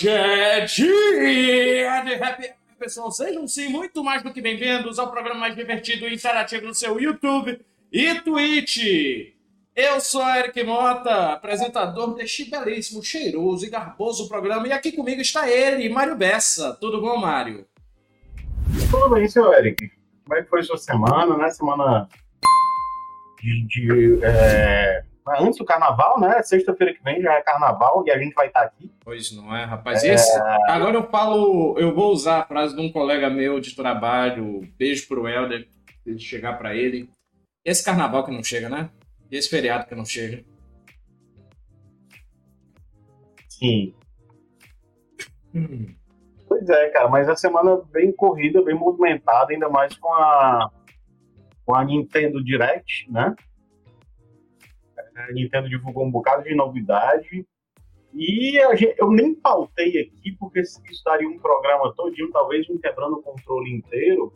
Hoje é dia de happy pessoal. Sejam sim muito mais do que bem-vindos ao programa mais divertido e interativo do seu YouTube e Twitch. Eu sou Eric Mota, apresentador deste belíssimo, cheiroso e garboso programa. E aqui comigo está ele, Mário Bessa. Tudo bom, Mário? Tudo bem, seu Eric. Como é que foi sua semana, né? Semana de, de é, antes do carnaval, né? Sexta-feira que vem já é carnaval e a gente vai estar aqui. Pois não é, rapaz. É... Esse, agora eu falo, eu vou usar a frase de um colega meu de trabalho, beijo pro Helder, se chegar para ele. Esse carnaval que não chega, né? Esse feriado que não chega. Sim. Hum. Pois é, cara, mas a semana bem corrida, bem movimentada, ainda mais com a com a Nintendo Direct, né? A Nintendo divulgou um bocado de novidade. E gente, eu nem pautei aqui, porque isso daria um programa todinho, talvez um quebrando o controle inteiro,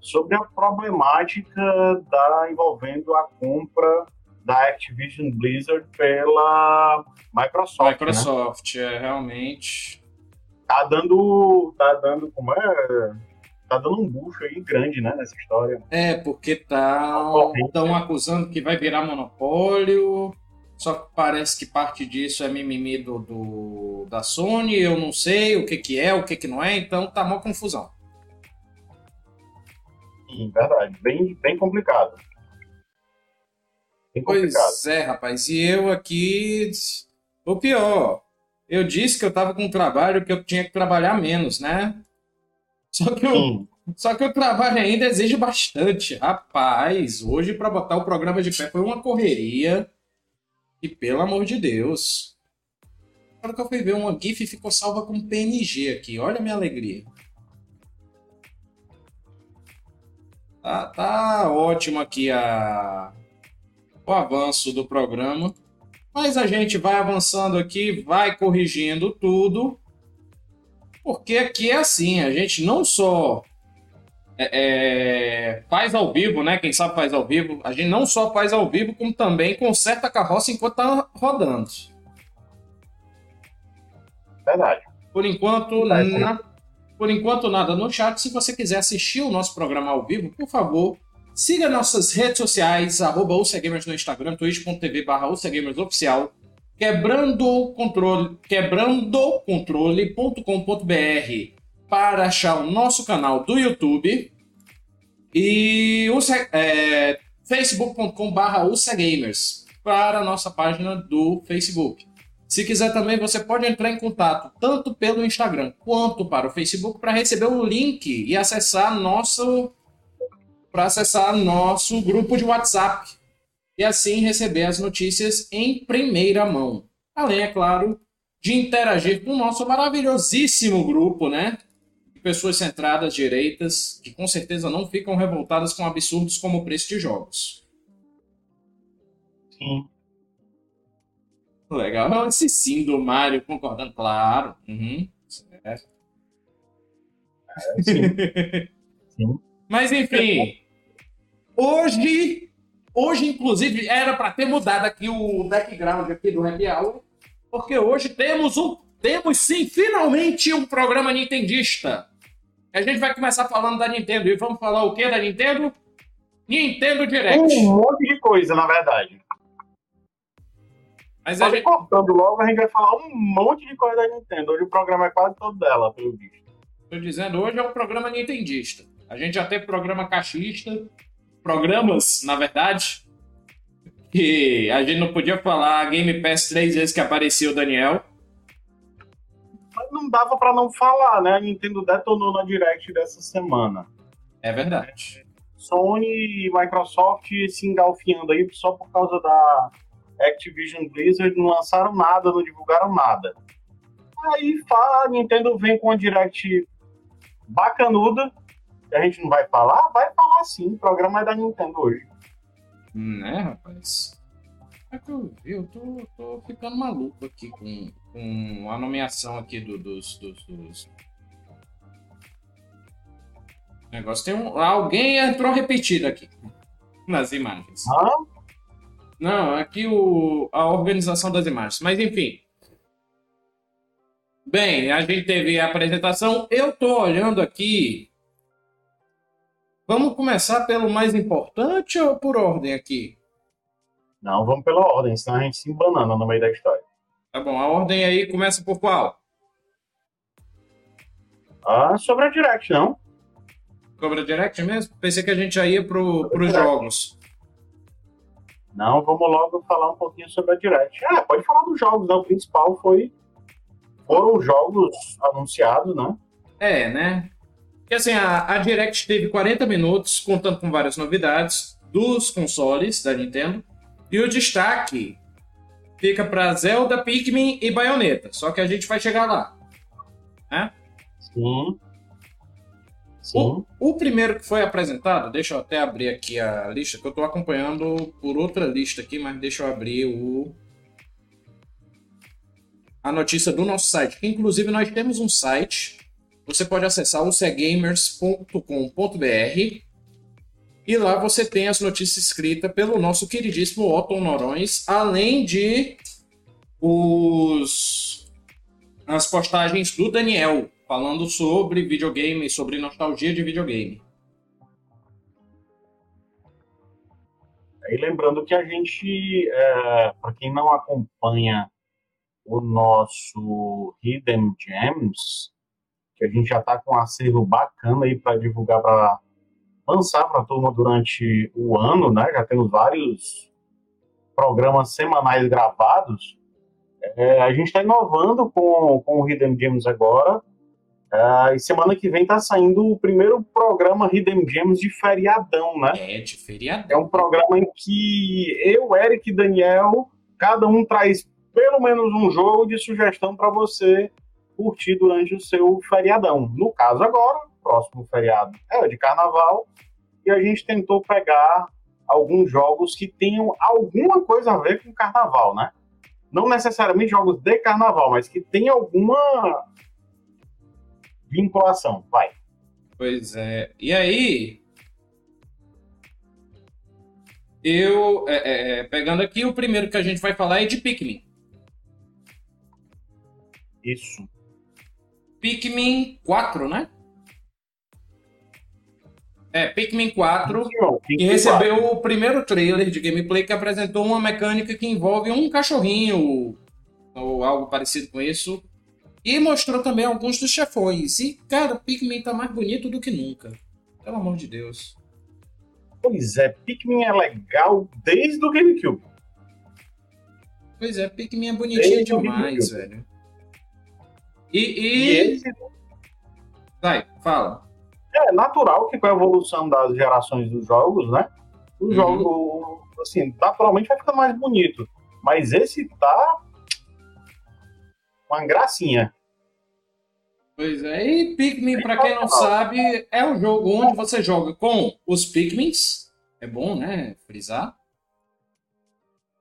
sobre a problemática da envolvendo a compra da Activision Blizzard pela Microsoft. Né? Microsoft, né? é realmente. Tá dando. Tá dando. Como é? Tá dando um bucho aí grande, né, nessa história. É, porque tá estão acusando que vai virar monopólio. Só que parece que parte disso é mimimi do, do, da Sony, eu não sei o que, que é, o que, que não é, então tá uma confusão. Sim, verdade. Bem, bem complicado. Bem complicado. Pois é, rapaz. E eu aqui. O pior, eu disse que eu tava com um trabalho que eu tinha que trabalhar menos, né? Só que, o, só que o trabalho ainda exige bastante. Rapaz, hoje para botar o programa de pé foi uma correria. E pelo amor de Deus. Agora que eu fui ver uma GIF ficou salva com PNG aqui. Olha a minha alegria. Tá, tá ótimo aqui a, o avanço do programa. Mas a gente vai avançando aqui, vai corrigindo tudo. Porque aqui é assim, a gente não só é, é, faz ao vivo, né? Quem sabe faz ao vivo. A gente não só faz ao vivo, como também conserta a carroça enquanto tá rodando. Verdade. Por enquanto, Verdade. Na, por enquanto nada no chat. Se você quiser assistir o nosso programa ao vivo, por favor, siga nossas redes sociais, arroba no Instagram, twitch.tv barra oficial quebrando controle, quebrandocontrole.com.br para achar o nosso canal do YouTube e o é, facebook.com/barra para a nossa página do Facebook. Se quiser também, você pode entrar em contato tanto pelo Instagram quanto para o Facebook para receber o link e acessar nosso para acessar nosso grupo de WhatsApp e assim receber as notícias em primeira mão. Além, é claro, de interagir com o nosso maravilhosíssimo grupo, né? De pessoas centradas, direitas, que com certeza não ficam revoltadas com absurdos como o preço de jogos. Sim. Legal. Esse sim do Mário concordando, claro. Uhum. Certo. É, sim. sim. Mas enfim, hoje Hoje, inclusive, era para ter mudado aqui o background aqui do Happy Hour, porque hoje temos um, temos sim, finalmente um programa nintendista. A gente vai começar falando da Nintendo. E vamos falar o que da Nintendo? Nintendo Direct. Um monte de coisa, na verdade. Mas a gente... cortando logo, a gente vai falar um monte de coisa da Nintendo. Hoje o programa é quase todo dela, pelo visto. Estou dizendo, hoje é um programa nintendista. A gente já teve programa caixista, programas, na verdade, que a gente não podia falar Game Pass três vezes que apareceu o Daniel. Mas não dava para não falar, né? A Nintendo detonou na Direct dessa semana. É verdade. Sony e Microsoft se engalfinhando aí só por causa da Activision Blizzard, não lançaram nada, não divulgaram nada. Aí a Nintendo vem com uma Direct bacanuda, a gente não vai falar? Vai falar sim, o programa é da Nintendo hoje. Né, rapaz? É que eu vi, eu tô, tô ficando maluco aqui com, com a nomeação aqui do, dos, dos, dos... negócio. Tem um, alguém entrou repetido aqui nas imagens. Hã? Não, aqui o, a organização das imagens. Mas enfim. Bem, a gente teve a apresentação. Eu tô olhando aqui. Vamos começar pelo mais importante ou por ordem aqui? Não, vamos pela ordem, senão a gente se embanana no meio da história. Tá bom, a ordem aí começa por qual? Ah, sobre a Direct, não? Sobre a Direct mesmo? Pensei que a gente já ia pro, pros jogos. Não, vamos logo falar um pouquinho sobre a Direct. Ah, pode falar dos jogos, né? O principal foi. Foram jogos anunciados, né? É, né? Porque assim, a, a Direct teve 40 minutos, contando com várias novidades dos consoles da Nintendo. E o destaque fica para Zelda, Pikmin e Bayonetta. Só que a gente vai chegar lá. Né? Sim. Sim. O, o, primeiro que foi apresentado, deixa eu até abrir aqui a lista, que eu estou acompanhando por outra lista aqui, mas deixa eu abrir o a notícia do nosso site. Que, inclusive, nós temos um site. Você pode acessar o cgamers.com.br e lá você tem as notícias escritas pelo nosso queridíssimo Otton Norões, além de os as postagens do Daniel falando sobre videogame, sobre nostalgia de videogame. E lembrando que a gente, é, para quem não acompanha o nosso Hidden Gems, que a gente já está com um acervo bacana aí para divulgar para lançar para a turma durante o ano, né? Já temos vários programas semanais gravados. É, a gente está inovando com, com o Hidden Gems agora. É, e semana que vem está saindo o primeiro programa Hidden Gems de feriadão, né? É, de feriadão. É um programa em que eu, Eric e Daniel, cada um traz pelo menos um jogo de sugestão para você curtir durante o seu feriadão. No caso agora, próximo feriado é o de carnaval, e a gente tentou pegar alguns jogos que tenham alguma coisa a ver com carnaval, né? Não necessariamente jogos de carnaval, mas que tenham alguma vinculação. Vai. Pois é. E aí, eu, é, é, é, pegando aqui, o primeiro que a gente vai falar é de Pikmin. Isso. Pikmin 4, né? É, Pikmin 4, que recebeu 4. o primeiro trailer de gameplay que apresentou uma mecânica que envolve um cachorrinho ou algo parecido com isso. E mostrou também alguns dos chefões. E, cara, Pikmin tá mais bonito do que nunca. Pelo amor de Deus. Pois é, Pikmin é legal desde o GameCube. Pois é, Pikmin é bonitinho desde demais, velho. E, e... e esse... Vai, fala. É natural que com a evolução das gerações dos jogos, né? O uhum. jogo, assim, naturalmente vai ficando mais bonito. Mas esse tá uma gracinha. Pois é, e Pikmin, para quem não sabe, é o jogo onde você joga com os Pikmins. É bom, né? Frisar.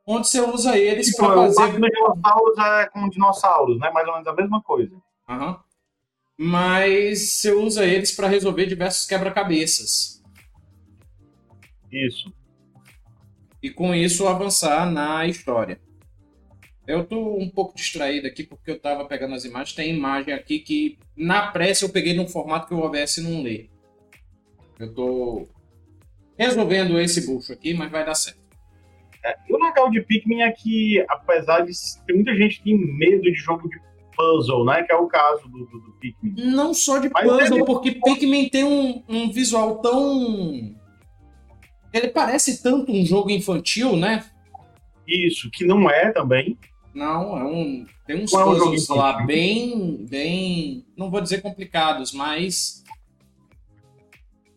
Onde você usa eles para fazer. O dinossauros é com dinossauros, né? Mais ou menos a mesma coisa. Uhum mas você usa eles para resolver diversos quebra-cabeças. Isso. E com isso avançar na história. Eu tô um pouco distraído aqui porque eu tava pegando as imagens. Tem imagem aqui que na pressa eu peguei num formato que o OBS não lê. Eu tô resolvendo esse bucho aqui, mas vai dar certo. É, o legal de Pikmin é que, apesar de ter muita gente que tem medo de jogo de puzzle, né? Que é o caso do, do, do Pikmin. Não só de Mas puzzle, ele... porque Pikmin tem um, um visual tão. Ele parece tanto um jogo infantil, né? Isso, que não é também. Não, é um. Tem uns não puzzles é um lá bem. bem. Não vou dizer complicados, mas.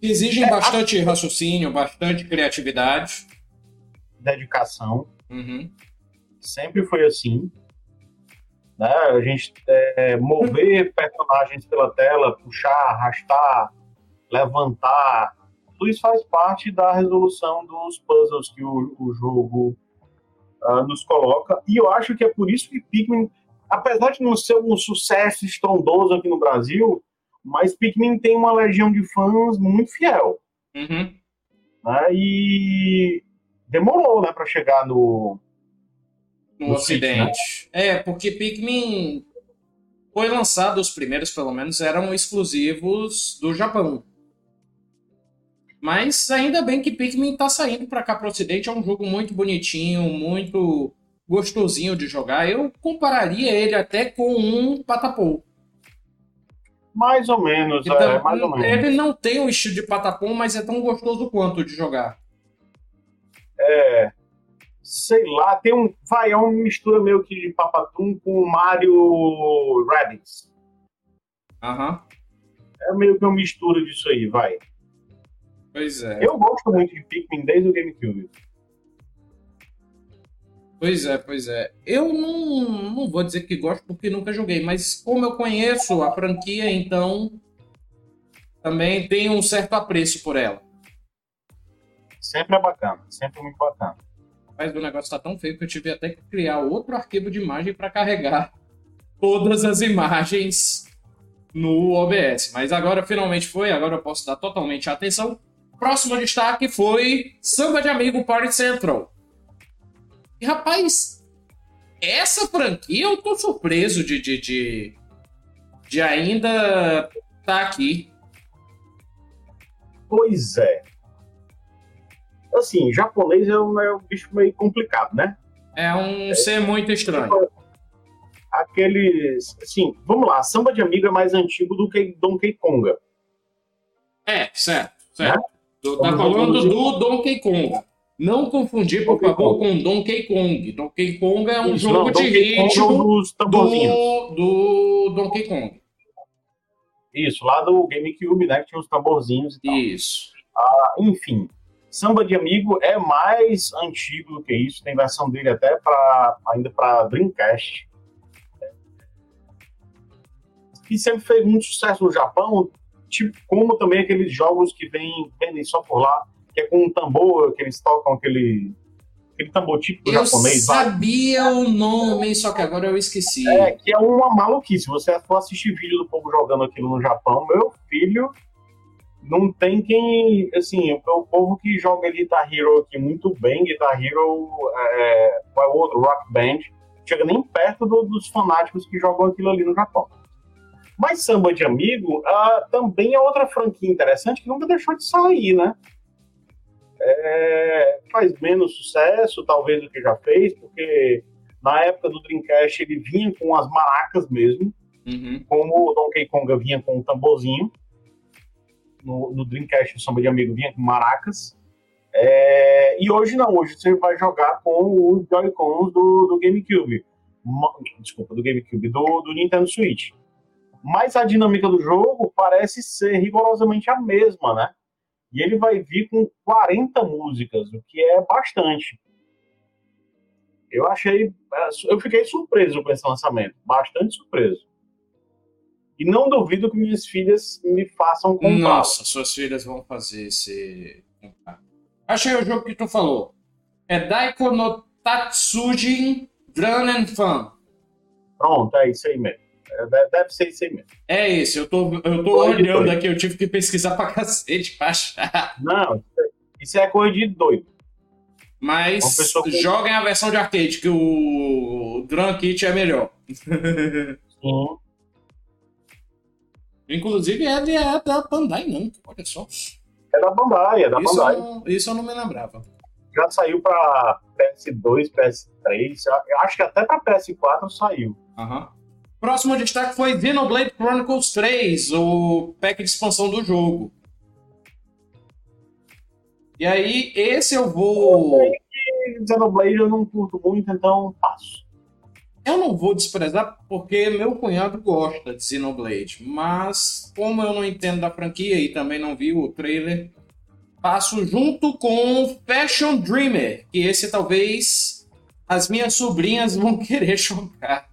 Exigem é, bastante a... raciocínio, bastante criatividade. Dedicação. Uhum. Sempre foi assim né? A gente é, mover personagens pela tela, puxar, arrastar, levantar, tudo isso faz parte da resolução dos puzzles que o, o jogo uh, nos coloca. E eu acho que é por isso que Pikmin, apesar de não ser um sucesso estrondoso aqui no Brasil, mas Pikmin tem uma legião de fãs muito fiel. Uhum. Né? E demorou né, para chegar no, no, Ocidente. né? É, porque Pikmin. foi lançado, os primeiros pelo menos, eram exclusivos do Japão. Mas ainda bem que Pikmin tá saindo para cá pro ocidente, é um jogo muito bonitinho, muito gostosinho de jogar. Eu compararia ele até com um Patapou. Mais ou menos, então, é, mais ou menos. Ele não tem o estilo de Patapom, mas é tão gostoso quanto de jogar. É, sei lá, tem um. Vai, é uma mistura meio que de Papatum com Mario Rabbids. Aham. Uhum. É meio que uma mistura disso aí, vai. Pois é. Eu gosto muito de Pikmin desde o GameCube. Pois é, pois é. Eu não, não vou dizer que gosto porque nunca joguei, mas como eu conheço a franquia, então também tenho um certo apreço por ela. Sempre é bacana, sempre muito bacana. Mas o negócio tá tão feio que eu tive até que criar outro arquivo de imagem para carregar todas as imagens no OBS. Mas agora finalmente foi, agora eu posso dar totalmente atenção. Próximo destaque foi Samba de Amigo Party Central. E rapaz, essa franquia eu tô surpreso de, de, de, de ainda tá aqui. Pois é assim, japonês é um, é um bicho meio complicado, né? É um é, ser muito estranho. Aqueles. Assim, vamos lá, samba de amigo é mais antigo do que Donkey Konga. É, certo, certo. Né? Tá falando do Donkey Konga. Não confundir, por Donkey favor, Kong. com Donkey Kong. Donkey Kong é um Isso, jogo não, de é ritmo do, do Donkey Kong. Isso, lá do GameCube, né? Que tinha os tamborzinhos e tal. Isso. Ah, enfim, Samba de Amigo é mais antigo do que isso, tem versão dele até para ainda para Dreamcast. E sempre fez muito sucesso no Japão, tipo como também aqueles jogos que vem, vendem só por lá, que é com um tambor, que eles tocam aquele aquele tambor típico eu japonês. Eu sabia vai. o nome, só que agora eu esqueci. É, que é uma maluquice. Você for assistir vídeo do povo jogando aquilo no Japão, meu filho, não tem quem, assim, o povo que joga Guitar Hero aqui muito bem, Guitar Hero, é, qual é o outro, Rock Band, chega nem perto do, dos fanáticos que jogam aquilo ali no Japão. Mas Samba de Amigo uh, também é outra franquia interessante que nunca deixou de sair, né? É, faz menos sucesso, talvez, do que já fez, porque na época do Dreamcast ele vinha com as maracas mesmo, uhum. como o Donkey Kong vinha com o tamborzinho no, no Dreamcast o Samba de Amigo vinha com maracas. É, e hoje não, hoje você vai jogar com os Joy-Cons do, do GameCube. Desculpa, do GameCube, do, do Nintendo Switch. Mas a dinâmica do jogo parece ser rigorosamente a mesma, né? E ele vai vir com 40 músicas, o que é bastante. Eu achei. Eu fiquei surpreso com esse lançamento, bastante surpreso. E não duvido que minhas filhas me façam comprar. Nossa, suas filhas vão fazer esse. Achei o jogo que tu falou. É Daiko no Tatsujin and Fun. Pronto, é isso aí mesmo. É, deve ser isso aí mesmo. É isso, eu tô, eu tô olhando aqui, eu tive que pesquisar pra cacete pra achar. Não, isso é coisa de doido. Mas joguem a versão de arcade, que o Drum Kit é melhor. Sim. Inclusive, ele é da Bandai não olha só. É da Bandai, é da isso Bandai. Eu, isso eu não me lembrava. Já saiu para PS2, PS3, acho que até para PS4 saiu. Próximo destaque foi Xenoblade Chronicles 3, o pack de expansão do jogo. E aí, esse eu vou. Xenoblade eu não curto muito, então passo. Eu não vou desprezar porque meu cunhado gosta de Xenoblade, mas como eu não entendo da franquia e também não vi o trailer, passo junto com Fashion Dreamer, que esse talvez as minhas sobrinhas vão querer jogar.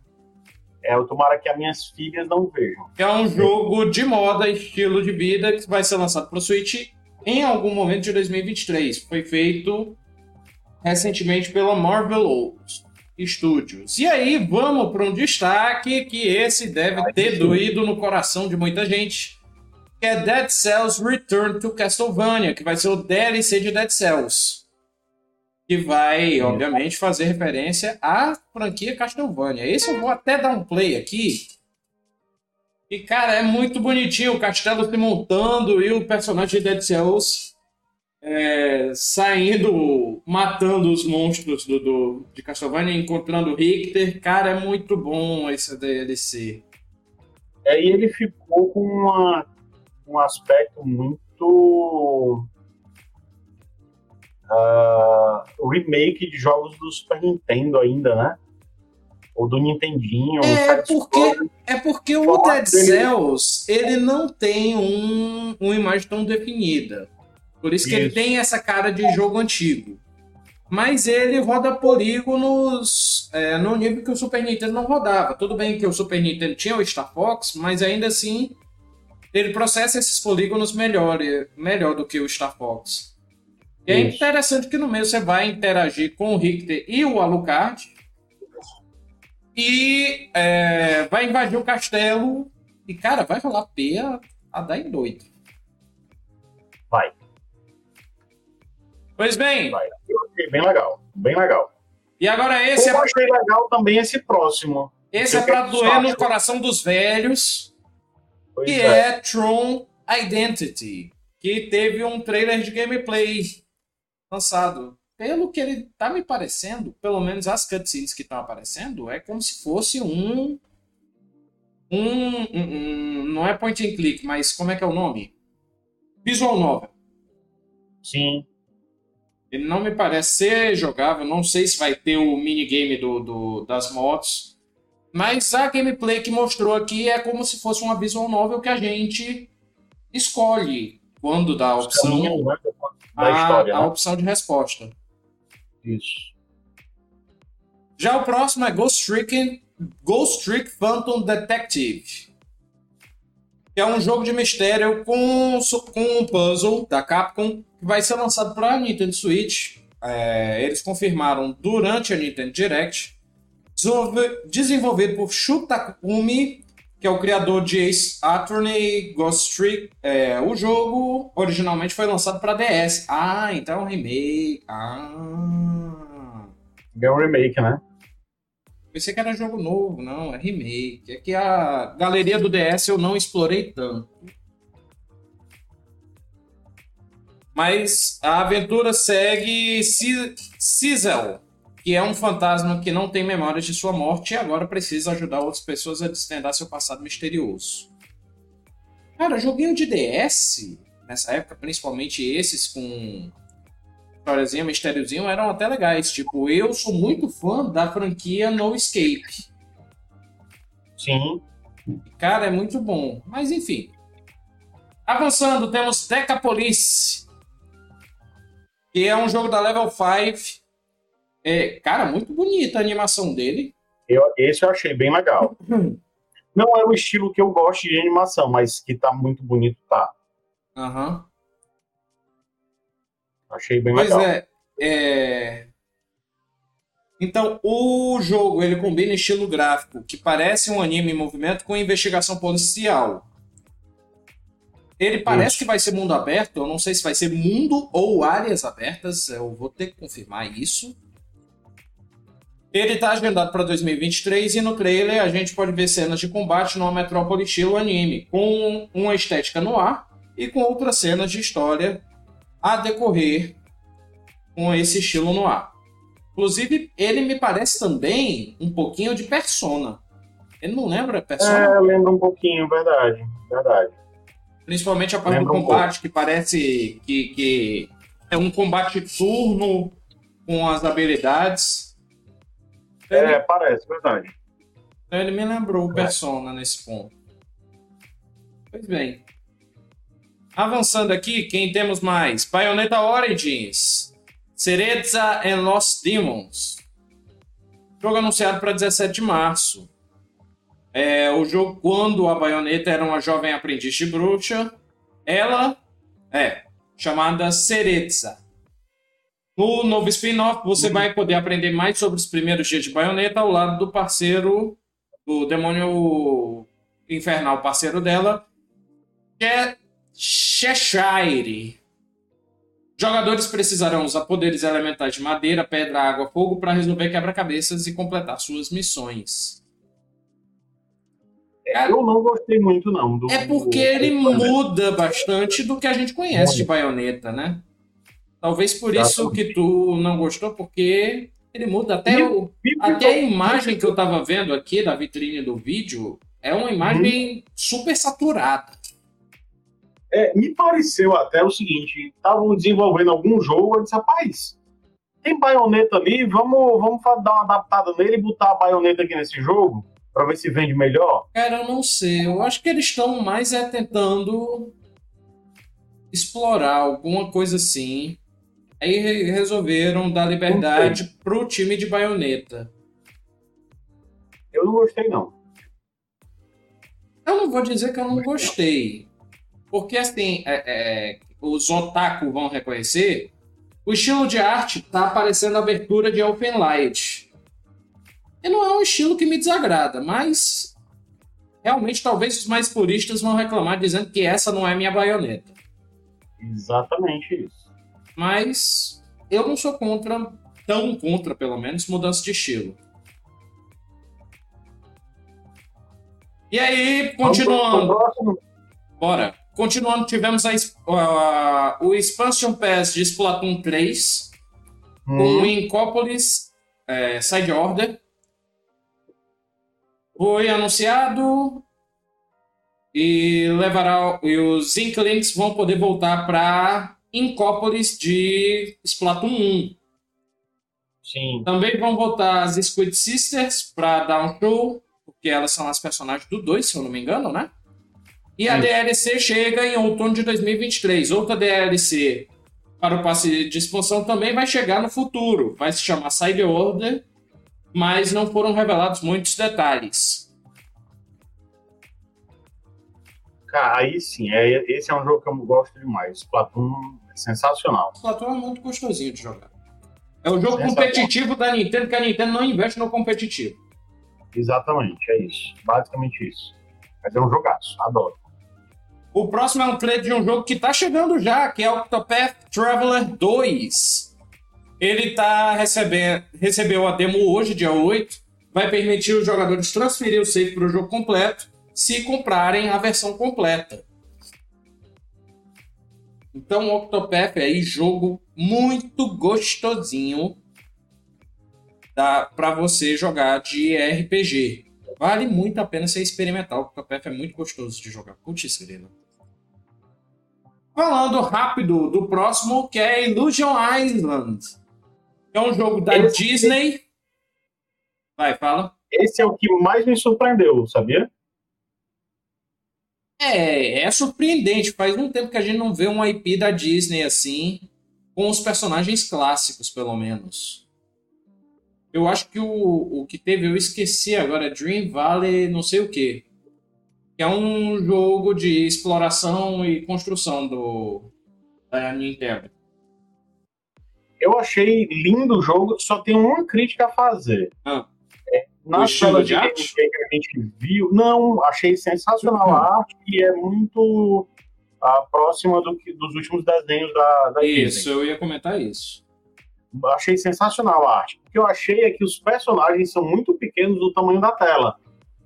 É, eu tomara que as minhas filhas não vejam. É um jogo de moda, estilo de vida, que vai ser lançado para o Switch em algum momento de 2023. Foi feito recentemente pela Marvel Studios. E aí, vamos para um destaque que esse deve ter doído no coração de muita gente, que é Dead Cells Return to Castlevania, que vai ser o DLC de Dead Cells. Que vai, obviamente, fazer referência à franquia Castlevania. Esse eu vou até dar um play aqui E, cara, é muito bonitinho o castelo se montando e o personagem de Dead Cells é, saindo, matando os monstros do, do, de Castlevania, encontrando o Richter. Cara, é muito bom esse DLC. Aí ele ficou com uma, um aspecto muito. Uh, o remake de jogos do Super Nintendo ainda, né? Ou do Nintendinho. É porque, é porque o Dead Cells ele não tem um, uma imagem tão definida. Por isso que isso. ele tem essa cara de jogo antigo. Mas ele roda polígonos é, no nível que o Super Nintendo não rodava. Tudo bem que o Super Nintendo tinha o Star Fox, mas ainda assim ele processa esses polígonos melhor, melhor do que o Star Fox. E é interessante que no meio você vai interagir com o Richter e o Alucard e é, vai invadir o castelo. E, cara, vai rolar P a, a dar em doido. Vai. Pois bem. Vai. Bem legal. Bem legal. E agora esse Eu é. Eu achei legal também esse próximo. Esse é pra doer no coração dos velhos. Pois que é. é Tron Identity. Que teve um trailer de gameplay lançado pelo que ele tá me parecendo, pelo menos as cutscenes que estão aparecendo, é como se fosse um, um, um, um, Não é point and click, mas como é que é o nome? Visual novel. Sim. Ele não me parece ser jogável, não sei se vai ter o minigame do, do, das motos. Mas a gameplay que mostrou aqui é como se fosse uma visual novel que a gente escolhe quando dá a opção. Né, a, história, a né? opção de resposta. Isso. Já o próximo é Ghost Trick, Ghost Trick Phantom Detective. Que é um jogo de mistério com, com um puzzle da Capcom que vai ser lançado para a Nintendo Switch. É, eles confirmaram durante a Nintendo Direct. Desenvolvido por Shutakumi, que é o criador de Ace Attorney Ghost Trick. É, o jogo originalmente foi lançado para DS. Ah, então é remake. Ah. É um remake, né? Pensei que era jogo novo, não, é remake. É que a galeria do DS eu não explorei tanto. Mas a aventura segue Cizel, que é um fantasma que não tem memórias de sua morte e agora precisa ajudar outras pessoas a desvendar seu passado misterioso. Cara, joguinho de DS, nessa época, principalmente esses com historiazinha, mistériozinho eram até legais. Tipo, eu sou muito fã da franquia No Escape. Sim. Cara, é muito bom. Mas enfim. Avançando, temos Decapolis. Que é um jogo da Level 5. É, cara, muito bonita a animação dele. Eu, esse eu achei bem legal. Não é o estilo que eu gosto de animação, mas que tá muito bonito, tá. Aham. Uhum. Achei bem pois legal. Pois é, é. Então, o jogo ele combina estilo gráfico que parece um anime em movimento com investigação policial. Ele parece isso. que vai ser mundo aberto, eu não sei se vai ser mundo ou áreas abertas, eu vou ter que confirmar isso. Ele está agendado para 2023 e no trailer a gente pode ver cenas de combate numa metrópole estilo anime, com uma estética no ar e com outras cenas de história a decorrer com esse estilo no ar. Inclusive, ele me parece também um pouquinho de Persona. Ele não lembra Persona? É, lembra um pouquinho, verdade. Verdade. Principalmente a parte lembra do combate, um que parece que, que é um combate turno com as habilidades. Ele, é, parece, verdade. Ele me lembrou o Persona nesse ponto. Pois bem. Avançando aqui, quem temos mais? Bayonetta Origins, Cereza and Lost Demons. Jogo anunciado para 17 de março. É, o jogo, quando a Bayonetta era uma jovem aprendiz de bruxa, ela é chamada Cereza. No novo spin-off, você uhum. vai poder aprender mais sobre os primeiros dias de Bayonetta ao lado do parceiro, do demônio infernal parceiro dela, que é Cheshire. Jogadores precisarão usar poderes elementais de madeira, pedra, água, fogo para resolver quebra-cabeças e completar suas missões. É, eu não gostei muito, não. Do, é porque do... ele muda bastante do que a gente conhece de baioneta, né? Talvez por isso que tu não gostou, porque ele muda até, o, até a imagem que eu tava vendo aqui da vitrine do vídeo é uma imagem uhum. super saturada. É, me pareceu até o seguinte: estavam desenvolvendo algum jogo, eu disse, rapaz, tem baioneta ali, vamos, vamos dar uma adaptada nele e botar a baioneta aqui nesse jogo para ver se vende melhor? Cara, eu não sei. Eu acho que eles estão mais é tentando explorar alguma coisa assim. Aí resolveram dar liberdade pro time de baioneta. Eu não gostei, não. Eu não vou dizer que eu não gostei. Porque, assim, é, é, os otaku vão reconhecer o estilo de arte tá aparecendo a abertura de Open Light. E não é um estilo que me desagrada, mas realmente talvez os mais puristas vão reclamar dizendo que essa não é minha baioneta. Exatamente isso. Mas eu não sou contra, tão contra pelo menos, mudança de estilo. E aí, continuando. Bora. Continuando, tivemos a, a, o Expansion Pass de Splatoon 3 hum. com o Incópolis é, Side Order. Foi anunciado e levará e os Inklings vão poder voltar para Incópolis de Splatoon 1. Sim. Também vão voltar as Squid Sisters para dar um show, porque elas são as personagens do 2, se eu não me engano, né? E a DLC chega em outono de 2023. Outra DLC para o passe de expansão também vai chegar no futuro. Vai se chamar Side Order, mas não foram revelados muitos detalhes. Cara, aí sim, é, esse é um jogo que eu gosto demais. Splatoon é sensacional. Splatoon é muito gostosinho de jogar. É o jogo competitivo da Nintendo, que a Nintendo não investe no competitivo. Exatamente, é isso. Basicamente isso. Mas é um jogaço, adoro. O próximo é um trailer de um jogo que tá chegando já, que é o Octopath Traveler 2. Ele tá recebendo, recebeu a demo hoje, dia 8. Vai permitir os jogadores transferir o save para o jogo completo se comprarem a versão completa. Então, o Octopath é jogo muito gostosinho para você jogar de RPG. Vale muito a pena você experimentar. O Octopath é muito gostoso de jogar. Putz, grilo. Falando rápido do próximo, que é Illusion Island. É um jogo da Esse... Disney. Vai, fala. Esse é o que mais me surpreendeu, sabia? É, é surpreendente. Faz um tempo que a gente não vê um IP da Disney assim, com os personagens clássicos, pelo menos. Eu acho que o, o que teve, eu esqueci agora, Dream Valley, não sei o que que é um jogo de exploração e construção do da Nintendo. Eu achei lindo o jogo, só tem uma crítica a fazer. Ah. É, na tela de, de arte que a gente viu, não, achei sensacional uhum. a arte e é muito uh, próxima do que, dos últimos desenhos da, da Isso, Disney. eu ia comentar isso. Achei sensacional a arte. O que eu achei é que os personagens são muito pequenos do tamanho da tela.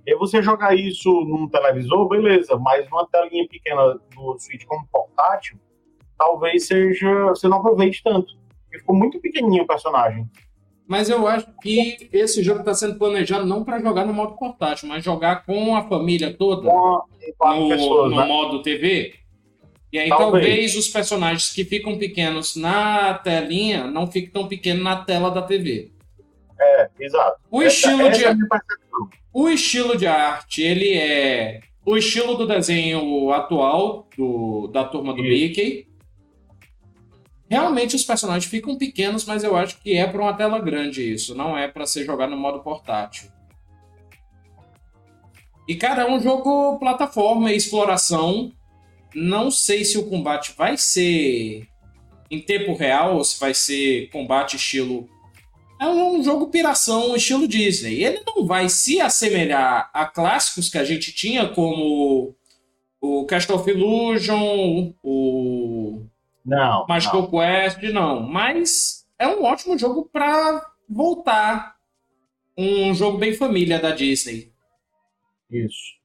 E você jogar isso num televisor, beleza, mas numa telinha pequena do Switch como portátil, talvez seja. Você não aproveite tanto. Porque ficou muito pequenininho o personagem. Mas eu acho que esse jogo está sendo planejado não para jogar no modo portátil, mas jogar com a família toda a, no, pessoas, no né? modo TV. E aí talvez. talvez. os personagens que ficam pequenos na telinha não fiquem tão pequenos na tela da TV. É, exato. O essa, estilo essa de. É o estilo de arte, ele é o estilo do desenho atual do, da turma do Mickey. Realmente os personagens ficam pequenos, mas eu acho que é para uma tela grande isso, não é para ser jogado no modo portátil. E cara, é um jogo plataforma e exploração. Não sei se o combate vai ser em tempo real ou se vai ser combate estilo é um jogo piração estilo Disney. Ele não vai se assemelhar a clássicos que a gente tinha, como o Castle of Illusion, o não, Magical não. Quest, não. Mas é um ótimo jogo para voltar. Um jogo bem família da Disney. Isso.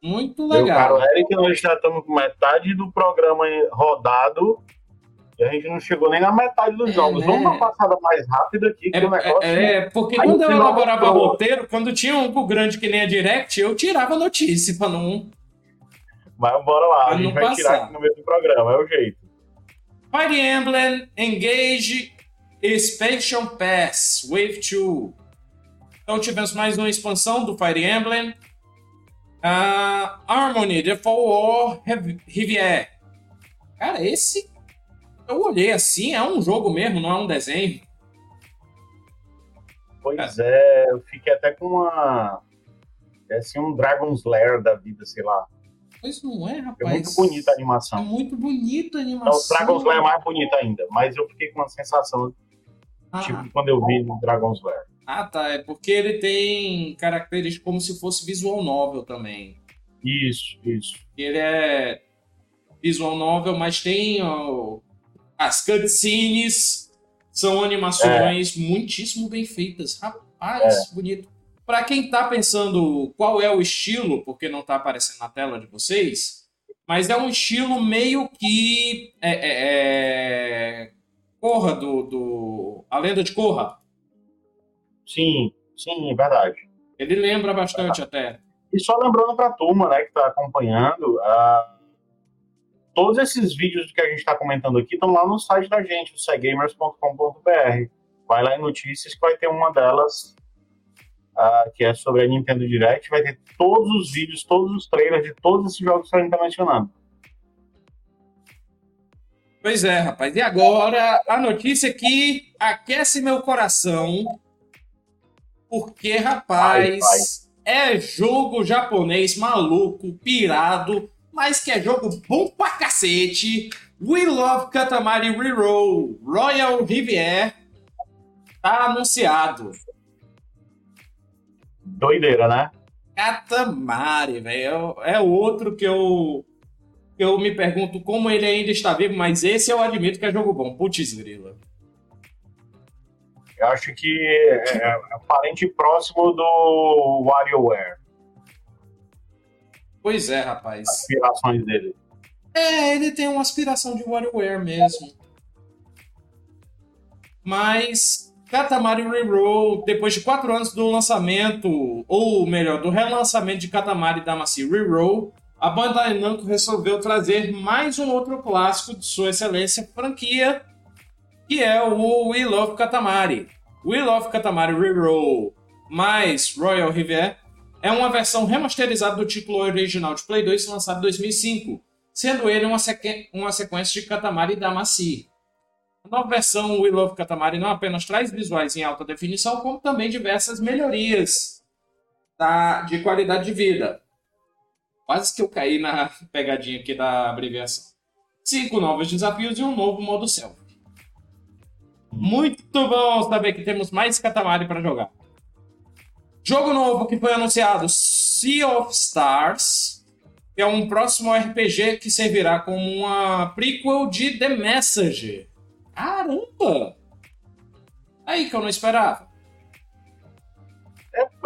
Muito legal. Meu caro Eric, nós já estamos com metade do programa rodado e a gente não chegou nem na metade dos é, jogos. Né? Vamos uma passada mais rápida aqui, que é, o negócio. É, é porque quando eu elaborava roteiro, quando tinha um grande que nem a Direct, eu tirava notícia para não. Mas bora lá, a gente vai passar. tirar aqui no meio do programa, é o jeito. Fire Emblem Engage Expansion Pass Wave 2. Então tivemos mais uma expansão do Fire Emblem. Uh, Harmony, The Fall War Rivière. Cara, esse eu olhei assim, é um jogo mesmo, não é um desenho. Pois é, é eu fiquei até com uma. É assim, um Dragon's Lair da vida, sei lá. Pois não é, rapaz. É muito bonita a animação. É muito bonita a animação. o Dragon's Lair é mais bonita ainda, mas eu fiquei com uma sensação, ah. tipo, quando eu vi no Dragon's Lair. Ah, tá. É porque ele tem características como se fosse visual novel também. Isso, isso. Ele é visual novel, mas tem ó, as cutscenes são animações é. muitíssimo bem feitas. Rapaz, é. bonito. Para quem tá pensando qual é o estilo, porque não tá aparecendo na tela de vocês, mas é um estilo meio que é, é, é... Corra do, do. A lenda de Corra. Sim, sim, verdade. Ele lembra bastante até. E só lembrando para a turma né, que está acompanhando, a todos esses vídeos que a gente está comentando aqui estão lá no site da gente, o cegamers.com.br. Vai lá em notícias que vai ter uma delas uh, que é sobre a Nintendo Direct. Vai ter todos os vídeos, todos os trailers de todos esses jogos que a gente está mencionando. Pois é, rapaz. E agora a notícia que aquece meu coração. Porque, rapaz, vai, vai. é jogo japonês maluco, pirado, mas que é jogo bom pra cacete. We Love Katamari Reroll Royal Rivière tá anunciado. Doideira, né? Katamari, velho. É outro que eu eu me pergunto como ele ainda está vivo, mas esse eu admito que é jogo bom. Putz, grila. Eu acho que é, é parente próximo do WarioWare. Pois é, rapaz. Aspirações dele. É, ele tem uma aspiração de WarioWare mesmo. Mas Katamari Reroll, depois de quatro anos do lançamento, ou melhor, do relançamento de Katamari Damacy Reroll, a Bandai Namco resolveu trazer mais um outro clássico de sua excelência franquia, que é o We Love Katamari. We Love Katamari Reroll mais Royal Riviera é uma versão remasterizada do título original de Play 2 lançado em 2005, sendo ele uma, sequ... uma sequência de Katamari Damacy. A nova versão We Love Katamari não apenas traz visuais em alta definição, como também diversas melhorias da... de qualidade de vida. Quase que eu caí na pegadinha aqui da abreviação. Cinco novos desafios e um novo modo selfie. Muito bom saber que temos mais Katamari para jogar. Jogo novo que foi anunciado: Sea of Stars. Que é um próximo RPG que servirá como uma prequel de The Messenger. Caramba! Aí que eu não esperava.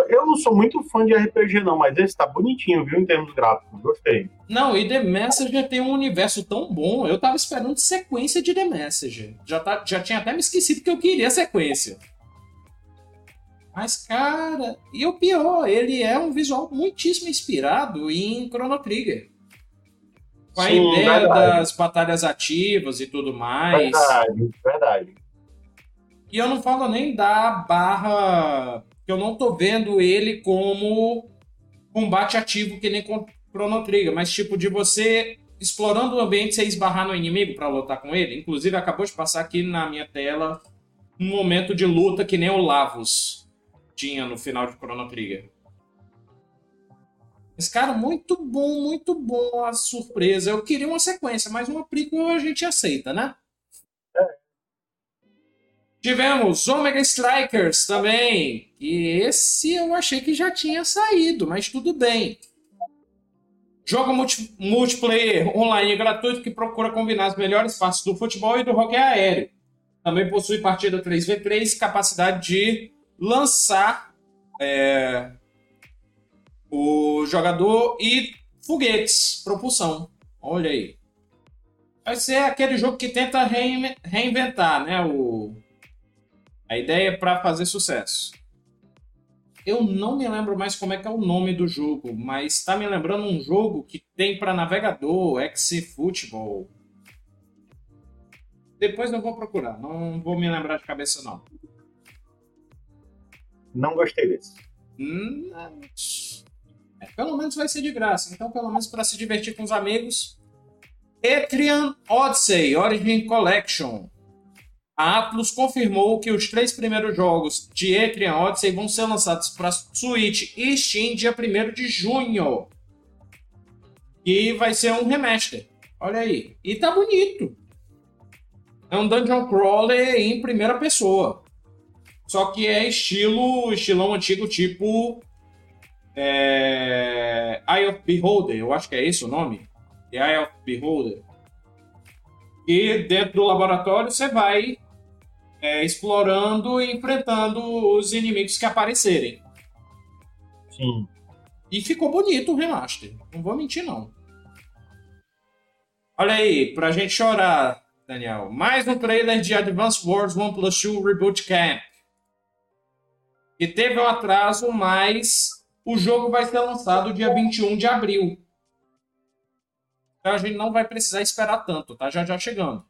Eu não sou muito fã de RPG, não, mas esse tá bonitinho, viu, em termos gráficos. Gostei. Não, e The Messenger tem um universo tão bom. Eu tava esperando sequência de The Messenger. Já, tá, já tinha até me esquecido que eu queria sequência. Mas, cara, e o pior, ele é um visual muitíssimo inspirado em Chrono Trigger. Com a Sim, ideia verdade. das batalhas ativas e tudo mais. Verdade, verdade. E eu não falo nem da barra. que eu não tô vendo ele como combate ativo que nem Chrono Trigger, mas tipo de você explorando o ambiente você esbarrar no inimigo para lutar com ele. Inclusive acabou de passar aqui na minha tela um momento de luta que nem o Lavos tinha no final de Chrono Trigger. Mas, cara, muito bom, muito bom a surpresa. Eu queria uma sequência, mas uma prequel a gente aceita, né? É. Tivemos Omega Strikers também. E esse eu achei que já tinha saído, mas tudo bem. Jogo multi multiplayer online gratuito que procura combinar as melhores partes do futebol e do hockey aéreo. Também possui partida 3v3 e capacidade de lançar é, o jogador e foguetes, propulsão. Olha aí. Vai ser aquele jogo que tenta reinventar, né? O... A ideia para fazer sucesso. Eu não me lembro mais como é que é o nome do jogo, mas está me lembrando um jogo que tem para navegador, X-Football. Depois eu vou procurar, não vou me lembrar de cabeça não. Não gostei desse. Hum, é, pelo menos vai ser de graça, então pelo menos para se divertir com os amigos. Etrian Odyssey Origin Collection. A Atlus confirmou que os três primeiros jogos de Etrian Odyssey vão ser lançados para Switch e Steam dia 1 de junho. E vai ser um remaster. Olha aí. E tá bonito. É um dungeon crawler em primeira pessoa. Só que é estilo, estilão antigo, tipo é, Eye of Beholder, eu acho que é esse o nome. The Eye of Beholder. E dentro do laboratório você vai é, explorando e enfrentando os inimigos que aparecerem. Sim. E ficou bonito o remaster. Não vou mentir, não. Olha aí, pra gente chorar. Daniel. Mais um trailer de Advance Wars 1 Plus 2 Reboot Camp. Que teve um atraso, mas o jogo vai ser lançado dia 21 de abril. Então a gente não vai precisar esperar tanto, tá? Já já chegando.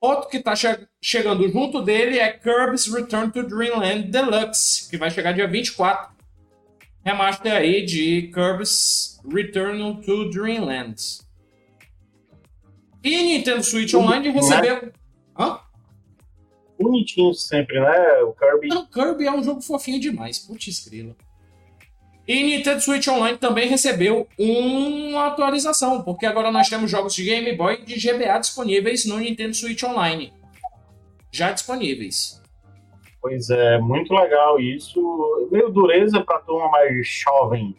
Outro que está che chegando junto dele é Kirby's Return to Dreamland Deluxe, que vai chegar dia 24. Remaster aí de Kirby's Return to Dreamland. E Nintendo Switch Online recebeu. Hã? Bonitinho sempre, né? O Kirby. Não, Kirby é um jogo fofinho demais. Putz, grila. E Nintendo Switch Online também recebeu uma atualização, porque agora nós temos jogos de Game Boy e de GBA disponíveis no Nintendo Switch Online. Já disponíveis. Pois é, muito legal isso. Meio dureza para turma mais jovem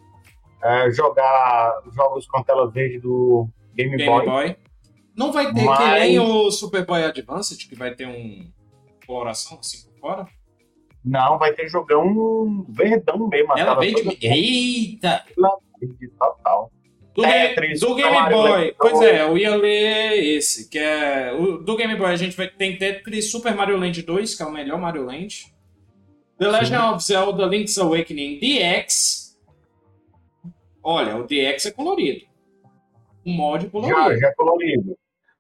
é, jogar jogos com tela verde do Game, Game Boy. Boy. Não vai ter Mas... que nem o Super Boy Advance, que vai ter um coloração assim por fora? Não, vai ter jogão verdão mesmo. Ela vem de... Eita! Verde total. Do, Tetris, do Game Boy. Pois é, eu ia ler esse, que é. O, do Game Boy a gente vai tem Tetris Super Mario Land 2, que é o melhor Mario Land. The Legend Sim. of Zelda Link's Awakening DX. Olha, o DX é colorido. O mod colorido. Já, já é colorido.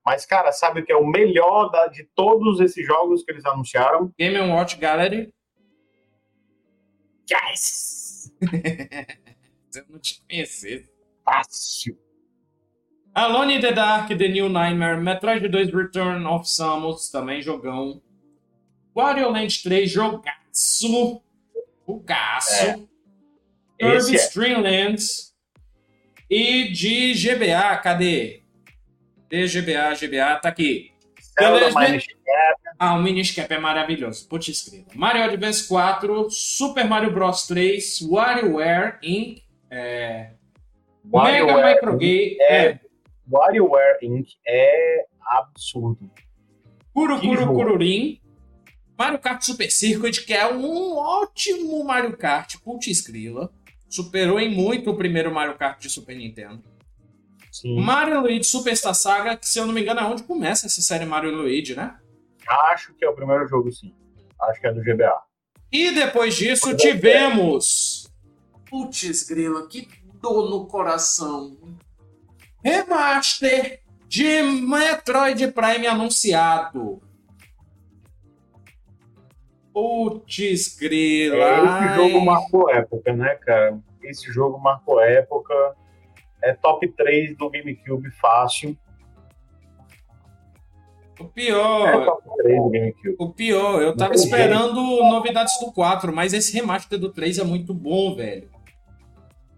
Mas, cara, sabe o que é o melhor da, de todos esses jogos que eles anunciaram? Game Watch Gallery. Yes! Se eu não te conhecesse. Fácil. Alone in the Dark, The New Nightmare, Metroid 2 Return of Samus, também jogão. Wario Land 3, jogaço. Jogaço. É. Kirby's é. Dreamlands. E de GBA, cadê? De GBA, tá aqui. Zelda ah, o Miniscap é maravilhoso. Putz, escrito. Mario Advance 4, Super Mario Bros 3, WarioWare Inc. É... WarioWare Mega Microgame. É... é... WarioWare Inc. é absurdo. Kuro Kuro Kururin. Mario Kart Super Circuit, que é um ótimo Mario Kart. Putz, grila. Superou em muito o primeiro Mario Kart de Super Nintendo. Sim. Mario Luigi Superstar Saga, que se eu não me engano é onde começa essa série Mario Luigi, né? Acho que é o primeiro jogo, sim. Acho que é do GBA. E depois disso tivemos. Putz, grila, que dor no coração. Remaster de Metroid Prime anunciado. Putz, grila. É, esse jogo marcou época, né, cara? Esse jogo marcou época. É top 3 do GameCube fácil. O pior. O pior, eu tava esperando novidades do 4, mas esse remaster do 3 é muito bom, velho.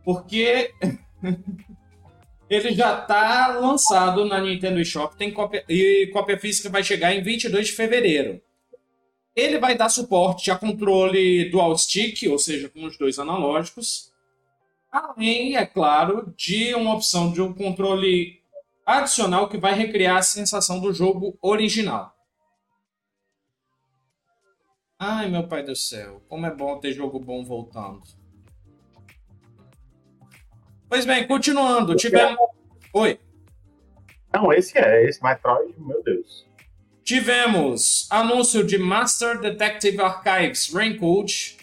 Porque ele já tá lançado na Nintendo Shop, tem cópia e cópia física vai chegar em 22 de fevereiro. Ele vai dar suporte a controle dual stick, ou seja, com os dois analógicos. Além, é claro, de uma opção de um controle adicional que vai recriar a sensação do jogo original. Ai, meu pai do céu, como é bom ter jogo bom voltando. Pois bem, continuando. Tivemos. Oi. Não, esse é, esse Metroid, meu Deus. Tivemos anúncio de Master Detective Archives Raincode,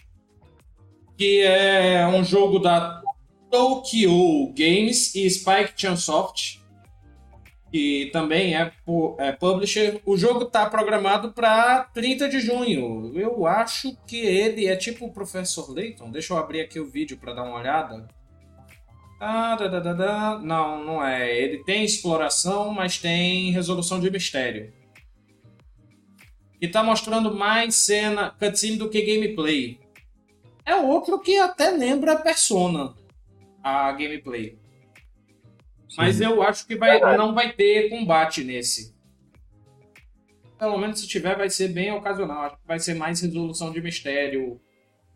que é um jogo da Tokyo Games e Spike Chunsoft, que também é, é publisher. O jogo está programado para 30 de junho. Eu acho que ele é tipo o Professor Layton. Deixa eu abrir aqui o vídeo para dar uma olhada. Ah, da, da, da, Não, não é. Ele tem exploração, mas tem resolução de mistério. E tá mostrando mais cena, cutscene do que gameplay. É outro que até lembra Persona, a gameplay. Sim. Mas eu acho que vai, não vai ter combate nesse. Pelo menos se tiver, vai ser bem ocasional. Acho que vai ser mais resolução de mistério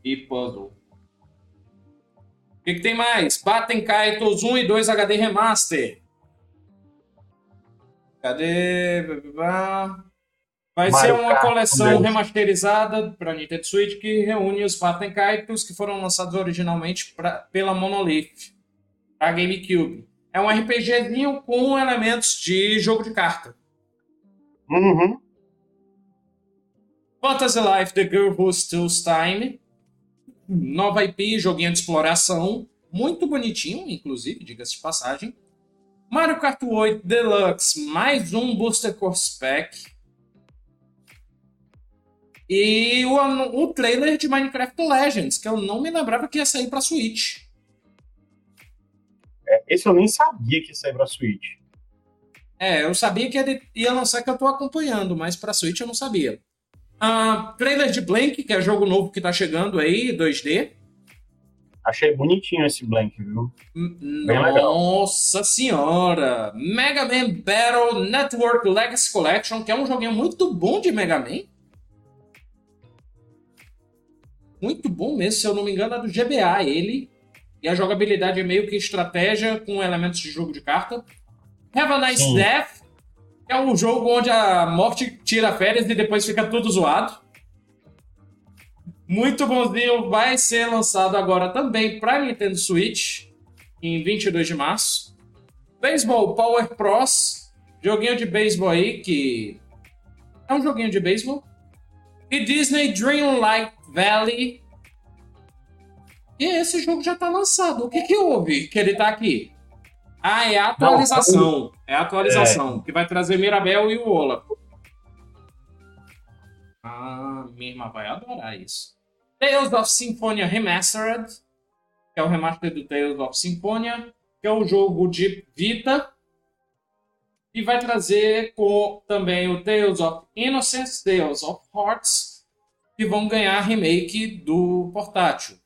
e puzzle. O que, que, tem mais? Batem Kaitos 1 e 2 HD Remaster. Cadê? Vai Mario ser uma Kart coleção remasterizada para Nintendo Switch que reúne os Batem Kaitos que foram lançados originalmente pra, pela Monolith para GameCube. É um RPGzinho com elementos de jogo de carta. Uhum. Fantasy Life The Girl Who Steals Time nova IP, joguinho de exploração, muito bonitinho, inclusive, diga-se de passagem. Mario Kart 8 Deluxe, mais um Booster Course Pack. E o, o trailer de Minecraft Legends, que eu não me lembrava que ia sair para Switch. É, esse eu nem sabia que ia sair para Switch. É, eu sabia que ele ia lançar que eu tô acompanhando, mas para Switch eu não sabia. Uh, trailer de Blank, que é jogo novo que tá chegando aí, 2D. Achei bonitinho esse Blank, viu? Bem Nossa legal. senhora! Mega Man Battle Network Legacy Collection, que é um joguinho muito bom de Mega Man. Muito bom mesmo, se eu não me engano, é do GBA ele. E a jogabilidade é meio que estratégia com elementos de jogo de carta. Have a Nice Sim. Death, é um jogo onde a morte tira férias e depois fica tudo zoado. Muito bonzinho, vai ser lançado agora também para Nintendo Switch em 22 de março. Baseball Power Pros, joguinho de beisebol aí que é um joguinho de beisebol. E Disney Dreamlight Valley. E esse jogo já tá lançado. O que que houve que ele tá aqui? Ah, é a atualização. Não, é a atualização. É. Que vai trazer Mirabel e o Olaf. Ah, minha irmã vai adorar isso. Tales of Symphonia Remastered, que é o remaster do Tales of Symphonia, que é o jogo de Vita. E vai trazer com também o Tales of Innocence, Tales of Hearts, que vão ganhar remake do portátil.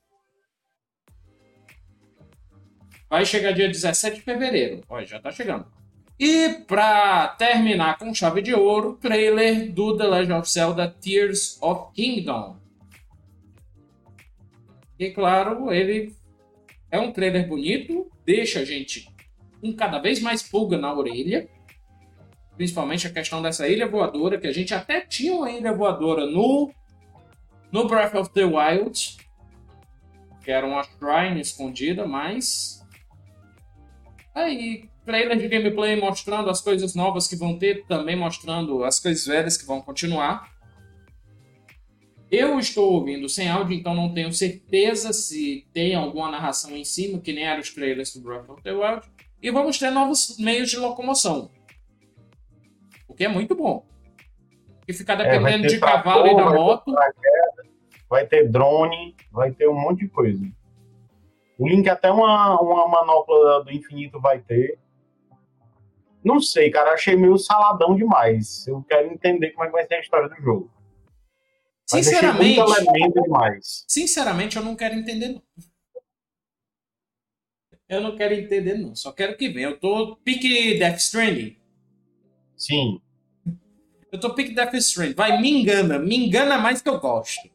Vai chegar dia 17 de fevereiro. Olha, já tá chegando. E para terminar com chave de ouro, trailer do The Legend of Zelda Tears of Kingdom. E claro, ele é um trailer bonito, deixa a gente com cada vez mais pulga na orelha. Principalmente a questão dessa ilha voadora, que a gente até tinha uma ilha voadora no, no Breath of the Wild, que era uma shrine escondida, mas Aí, trailer de gameplay mostrando as coisas novas que vão ter, também mostrando as coisas velhas que vão continuar. Eu estou ouvindo sem áudio, então não tenho certeza se tem alguma narração em cima, que nem eram os trailers do Breath of the Wild. E vamos ter novos meios de locomoção. O que é muito bom. E ficar é, dependendo é, de cavalo e da moto. Vai ter drone, vai ter um monte de coisa. O Link até uma, uma manopla do infinito vai ter. Não sei, cara, achei meio saladão demais. Eu quero entender como é que vai ser a história do jogo. sinceramente, demais. sinceramente, eu não quero entender não. Eu não quero entender não, só quero que venha. Eu tô pique Death Stranding. Sim. Eu tô pique Death Stranding. Vai, me engana, me engana mais que eu gosto.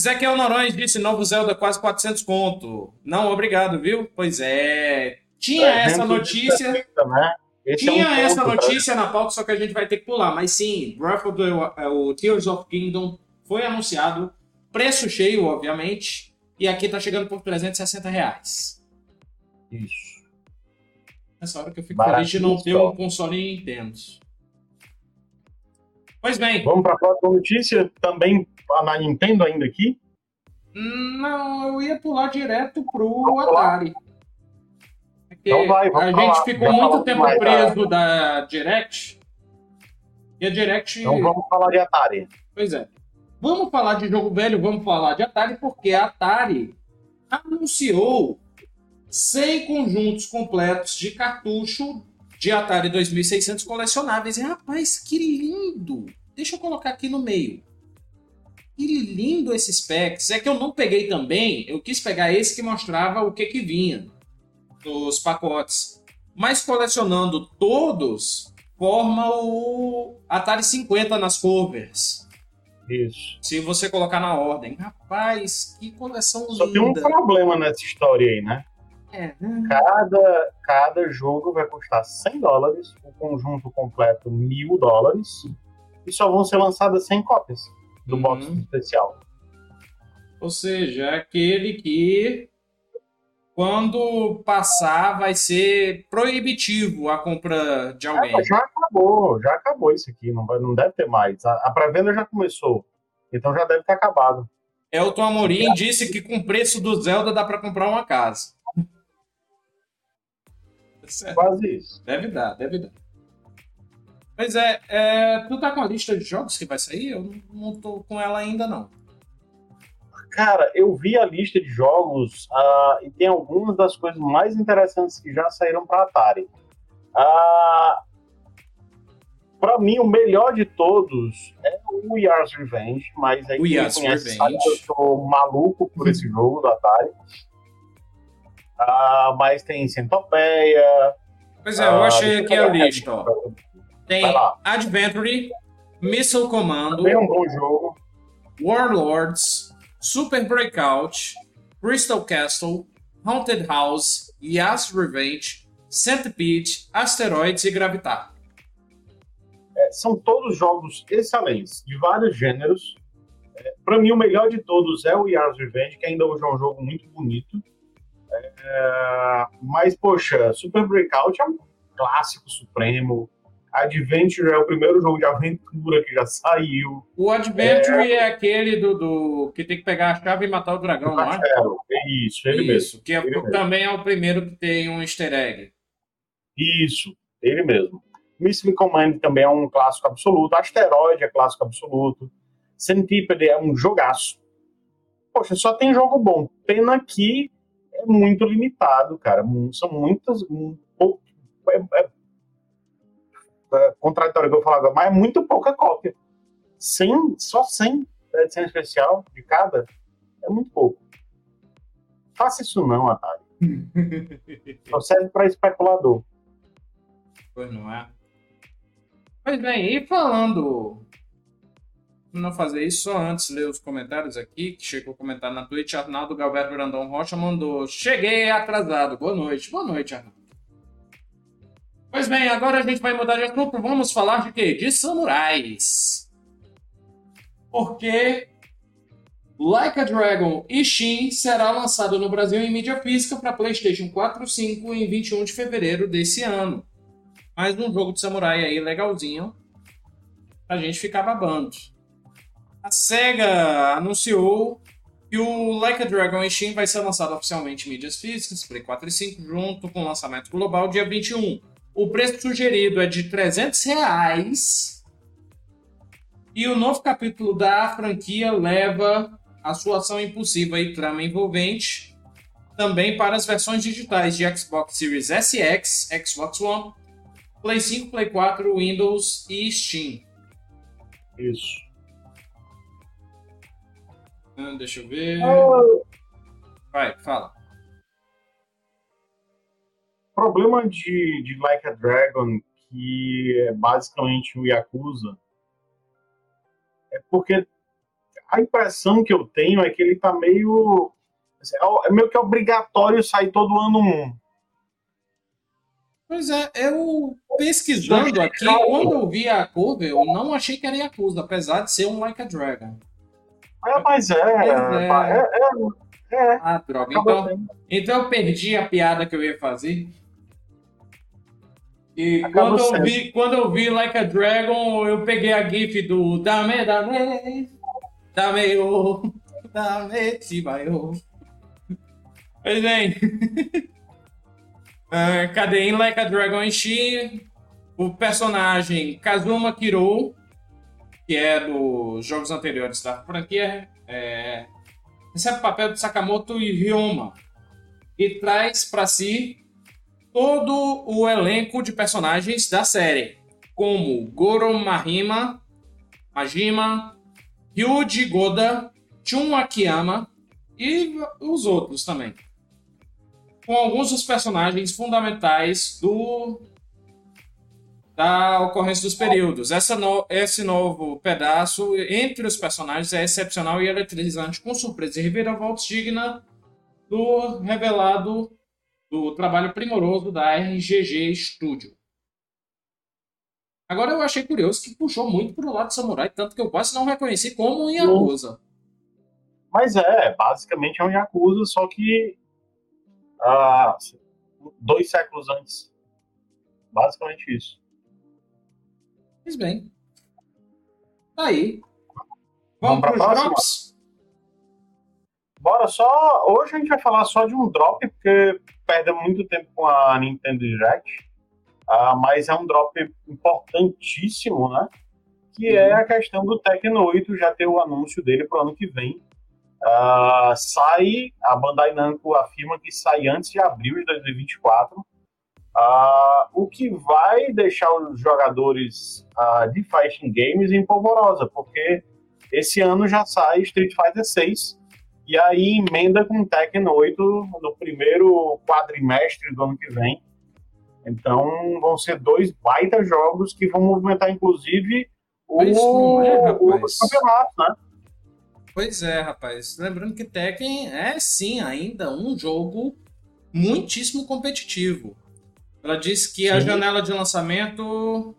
Zequiel Noronha disse novo Zelda quase 400 conto. Não, obrigado, viu? Pois é. Tinha é, essa notícia. né? Tinha é um essa ponto, notícia na pauta, só que a gente vai ter que pular. Mas sim, Breath of the, o Tears of Kingdom foi anunciado. Preço cheio, obviamente. E aqui tá chegando por 360 reais. Isso. Nessa hora que eu fico feliz de não ter um console Nintendo. Pois bem. Vamos para a próxima notícia, também na Nintendo ainda aqui? Não, eu ia pular direto pro Atari. então vai, a falar. gente ficou muito tempo mais, preso da Direct. E a Direct. Então vamos falar de Atari. Pois é. Vamos falar de jogo velho, vamos falar de Atari, porque a Atari anunciou 100 conjuntos completos de cartucho de Atari 2600 colecionáveis. E, rapaz, que lindo! Deixa eu colocar aqui no meio. Que lindo esses packs. É que eu não peguei também, eu quis pegar esse que mostrava o que que vinha nos pacotes. Mas colecionando todos, forma o Atari 50 nas covers. Isso. Se você colocar na ordem. Rapaz, que coleção Só linda. Só tem um problema nessa história aí, né? É. Cada, cada jogo vai custar 100 dólares, o conjunto completo mil dólares, e só vão ser lançadas 100 cópias do uhum. box especial. Ou seja, é aquele que quando passar vai ser proibitivo a compra de alguém. É, já acabou, já acabou isso aqui, não, vai, não deve ter mais. A, a pré-venda já começou, então já deve ter acabado. Elton Amorim disse que com o preço do Zelda dá para comprar uma casa. Quase isso. Deve dar, deve dar. Pois é, é, tu tá com a lista de jogos que vai sair? Eu não, tô com ela ainda, não. Cara, eu vi a lista de jogos uh, e tem algumas das coisas mais interessantes que já saíram para Atari. Uh, para mim, o melhor de todos é o We Are Revenge, mas aí We quem conhece sabe que eu sou maluco por esse jogo do Atari. Uh, mas tem Centopeia. Pois é, eu achei aqui a lista. Ó. Tem Adventure, Missile Commando. Tem um bom jogo. Warlords, Super Breakout, Crystal Castle, Haunted House, Yas Revenge, Centipede, Asteroids e Gravitar. É, são todos jogos excelentes, de vários gêneros. É, Para mim, o melhor de todos é o Yas Revenge, que ainda hoje é um jogo muito bonito. É, mas, poxa, Super Breakout é um clássico supremo. Adventure é o primeiro jogo de aventura que já saiu. O Adventure é, é aquele do, do, que tem que pegar a chave e matar o dragão, não é? É isso, ele isso, mesmo. que é, ele também mesmo. é o primeiro que tem um easter egg. Isso, ele mesmo. Missile Command também é um clássico absoluto. Asteroid é clássico absoluto. Centipede é um jogaço. Poxa, só tem jogo bom. Pena que é muito limitado, cara. São muitas. É, é, é contraditório que eu falo agora, mas é muito pouca cópia. 100, só 100 da edição especial de cada é muito pouco. Faça isso não, Atari. só serve para especulador. Pois não é. Pois bem, e falando não fazer isso só antes ler os comentários aqui, que chegou a comentar na Twitch, Arnaldo Galberto Brandão Rocha mandou, cheguei atrasado, boa noite, boa noite Arnaldo. Pois bem, agora a gente vai mudar de assunto, vamos falar de quê? De samurais. Porque Like a Dragon Ishin será lançado no Brasil em mídia física para PlayStation 4 e 5 em 21 de fevereiro desse ano. Mais um jogo de samurai aí legalzinho pra gente ficar babando a SEGA anunciou que o Like a Dragon Ishin vai ser lançado oficialmente em mídias físicas, Play 4 e 5, junto com o lançamento global dia 21. O preço sugerido é de 300 reais. E o novo capítulo da franquia leva a sua ação impulsiva e trama envolvente também para as versões digitais de Xbox Series SX, Xbox One, Play 5, Play 4, Windows e Steam. Isso. Hum, deixa eu ver. Vai, fala. O problema de, de Like a Dragon, que é basicamente o Yakuza, é porque a impressão que eu tenho é que ele tá meio. Assim, é, é meio que obrigatório sair todo ano um. Pois é, eu pesquisando aqui, quando eu vi a cover, eu não achei que era Yakuza, apesar de ser um Like a Dragon. É, mas é. É, é, é, Ah, droga. Então, então eu perdi a piada que eu ia fazer. E quando eu, vi, quando eu vi Like a Dragon, eu peguei a gif do Dame, Dame, Dame, oh, Dame, Tibayo. Pois bem. uh, cadê em Like a Dragon Enchi? O personagem Kazuma Kirou, que é dos jogos anteriores da franquia, é, recebe o papel de Sakamoto Ryoma e traz para si todo o elenco de personagens da série, como Goro Mahima, Majima, Ryuji Goda, Chun Akiyama e os outros também. Com alguns dos personagens fundamentais do da ocorrência dos períodos. No, esse novo pedaço entre os personagens é excepcional e eletrizante, com surpresa e reviravoltas digna do revelado do trabalho primoroso da RGG Studio. Agora eu achei curioso que puxou muito pro lado samurai, tanto que eu quase não reconheci como um Yakuza. Mas é, basicamente é um Yakuza, só que uh, dois séculos antes. Basicamente isso. Pois bem. Tá aí. Vamos, Vamos para os drops? Bora só. Hoje a gente vai falar só de um drop, porque perde muito tempo com a Nintendo Direct. Uh, mas é um drop importantíssimo, né? Que uhum. é a questão do Tekken 8 já ter o anúncio dele para o ano que vem. Uh, sai, a Bandai Namco afirma que sai antes de abril de 2024. Uh, o que vai deixar os jogadores uh, de fighting games em polvorosa, porque esse ano já sai Street Fighter 6 e aí emenda com Tekken 8 no primeiro quadrimestre do ano que vem. Então vão ser dois baita jogos que vão movimentar inclusive o, é, o campeonato, né? Pois é, rapaz. Lembrando que Tekken é sim ainda um jogo muitíssimo competitivo. Ela disse que Sim. a janela de lançamento.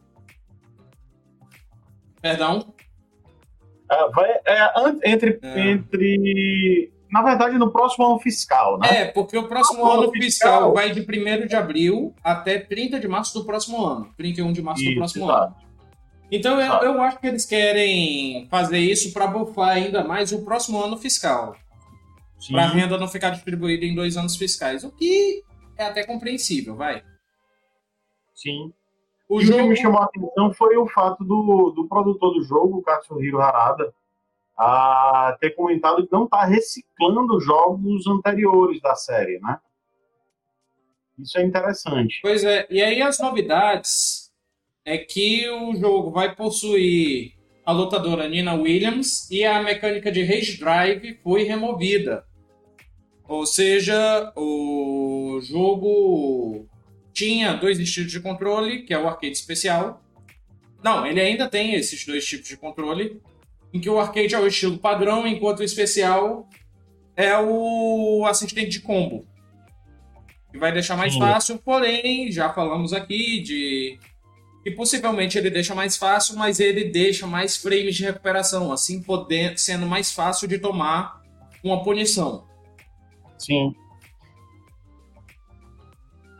Perdão? É, vai, é, entre, é. entre. Na verdade, no próximo ano fiscal, né? É, porque o próximo ano, ano fiscal, fiscal, vai de 1 de abril até 30 de março do próximo ano. 31 de março isso, do próximo exato. ano. Então eu, eu, acho que eles querem fazer isso para bufar ainda mais o próximo ano fiscal. Para a renda não ficar distribuída em dois anos fiscais. O que é até compreensível, vai. Sim. O e jogo... que me chamou a atenção foi o fato do, do produtor do jogo, o Katsuhiro Harada, a ter comentado que não está reciclando jogos anteriores da série, né? Isso é interessante. Pois é, e aí as novidades é que o jogo vai possuir a lutadora Nina Williams e a mecânica de Rage Drive foi removida. Ou seja, o jogo tinha dois estilos de controle, que é o arcade especial. Não, ele ainda tem esses dois tipos de controle, em que o arcade é o estilo padrão, enquanto o especial é o assistente de combo. Que vai deixar mais Sim. fácil, porém, já falamos aqui de que possivelmente ele deixa mais fácil, mas ele deixa mais frames de recuperação, assim poder, sendo mais fácil de tomar uma punição. Sim.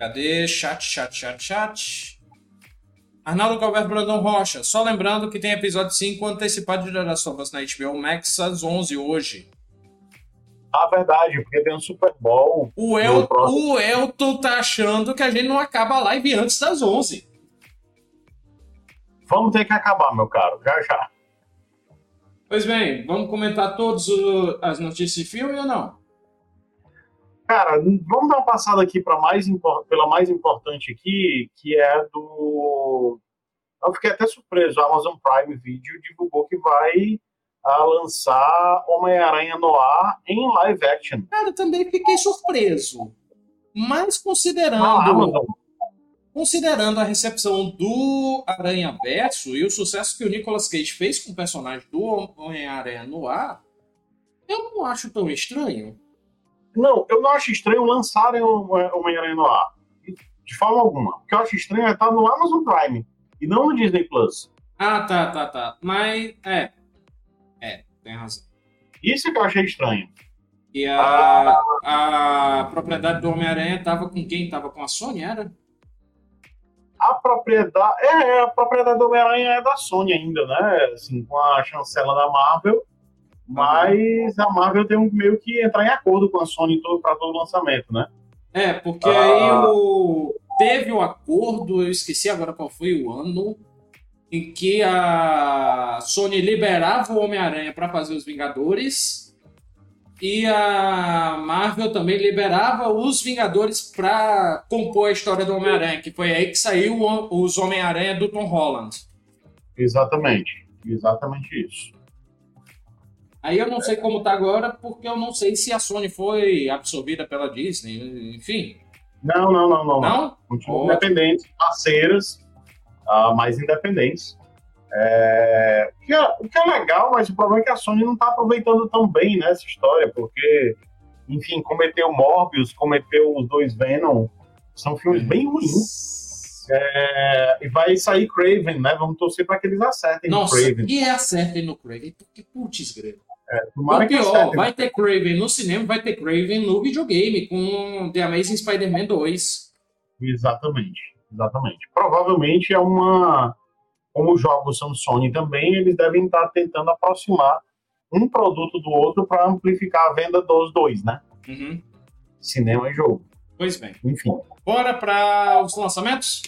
Cadê? Chat, chat, chat, chat. Arnaldo Galberto Brandão Rocha. Só lembrando que tem episódio 5 antecipado de Last of Us na HBO Max às 11 hoje. Ah, verdade, porque tem um Super Bowl. O, El o Elton tá achando que a gente não acaba a live antes das 11. Vamos ter que acabar, meu caro, já já. Pois bem, vamos comentar todas as notícias de filme ou não? Cara, vamos dar uma passada aqui para mais pela mais importante aqui, que é do. Eu fiquei até surpreso. A Amazon Prime Video divulgou que vai a lançar Homem-Aranha no ar em live action. Cara, também fiquei surpreso. Mas considerando. Considerando a recepção do Aranha Verso e o sucesso que o Nicolas Cage fez com o personagem do Homem-Aranha no ar, eu não acho tão estranho. Não, eu não acho estranho lançarem o Homem-Aranha no ar. De forma alguma. O que eu acho estranho é estar no Amazon Prime e não no Disney Plus. Ah, tá, tá, tá. Mas, é. É, tem razão. Isso é que eu achei estranho. E a, ah. a propriedade do Homem-Aranha tava com quem? Tava com a Sony, era? A propriedade. É, a propriedade do Homem-Aranha é da Sony ainda, né? Assim, com a chancela da Marvel. Mas a Marvel tem um meio que entrar em acordo com a Sony para todo lançamento, né? É, porque ah. aí o... teve um acordo, eu esqueci agora qual foi o ano, em que a Sony liberava o Homem-Aranha para fazer os Vingadores e a Marvel também liberava os Vingadores para compor a história do Homem-Aranha, que foi aí que saiu os Homem-Aranha do Tom Holland. Exatamente, exatamente isso. Aí eu não sei como tá agora, porque eu não sei se a Sony foi absorvida pela Disney, enfim. Não, não, não, não. Não? Continuam independentes, parceiras, uh, mais independentes. É, o, que é, o que é legal, mas o problema é que a Sony não está aproveitando tão bem né, essa história, porque, enfim, cometeu Morbius, cometeu os dois Venom, são filmes bem ruins. É, e vai sair Craven, né? Vamos torcer para que eles acertem Nossa, no Craven. E acertem no Craven, porque putz, grego. É, o pior, vai ter Craven no cinema, vai ter Craven no videogame, com The Amazing Spider-Man 2. Exatamente, exatamente. Provavelmente é uma como os jogos são Sony também, eles devem estar tentando aproximar um produto do outro para amplificar a venda dos dois, né? Uhum. Cinema e jogo. Pois bem. Enfim. Bora para os lançamentos?